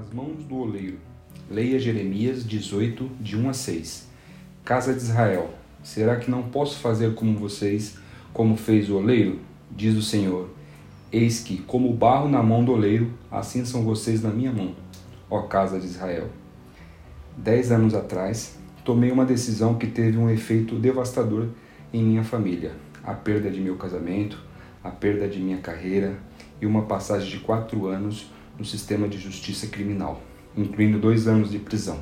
mãos do oleiro. Leia Jeremias 18, de 1 a 6. Casa de Israel, será que não posso fazer como vocês, como fez o oleiro? Diz o Senhor. Eis que, como barro na mão do oleiro, assim são vocês na minha mão, ó casa de Israel. Dez anos atrás, tomei uma decisão que teve um efeito devastador em minha família: a perda de meu casamento, a perda de minha carreira e uma passagem de quatro anos no sistema de justiça criminal, incluindo dois anos de prisão.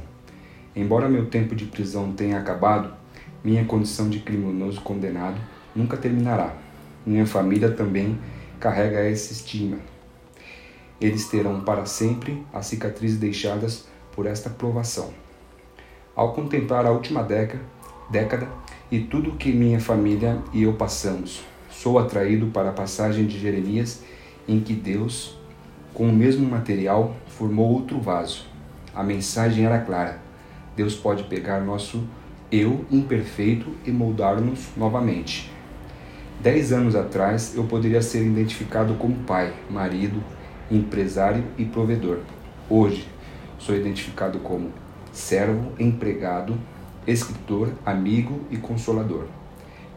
Embora meu tempo de prisão tenha acabado, minha condição de criminoso condenado nunca terminará. Minha família também carrega esse estigma. Eles terão para sempre as cicatrizes deixadas por esta provação. Ao contemplar a última década, década e tudo que minha família e eu passamos, sou atraído para a passagem de Jeremias em que Deus com o mesmo material, formou outro vaso. A mensagem era clara: Deus pode pegar nosso eu imperfeito e moldar-nos novamente. Dez anos atrás, eu poderia ser identificado como pai, marido, empresário e provedor. Hoje, sou identificado como servo, empregado, escritor, amigo e consolador.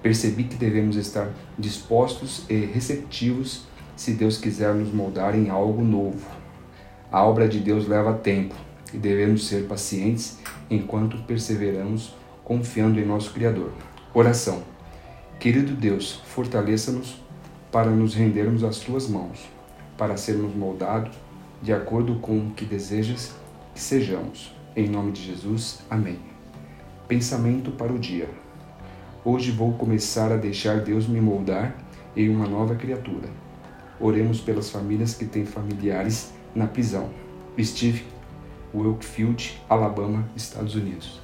Percebi que devemos estar dispostos e receptivos se Deus quiser nos moldar em algo novo. A obra de Deus leva tempo e devemos ser pacientes enquanto perseveramos confiando em nosso Criador. Oração. Querido Deus, fortaleça-nos para nos rendermos às tuas mãos, para sermos moldados de acordo com o que desejas que sejamos. Em nome de Jesus, amém. Pensamento para o dia. Hoje vou começar a deixar Deus me moldar em uma nova criatura. Oremos pelas famílias que têm familiares na prisão. Steve Wilkfield, Alabama, Estados Unidos.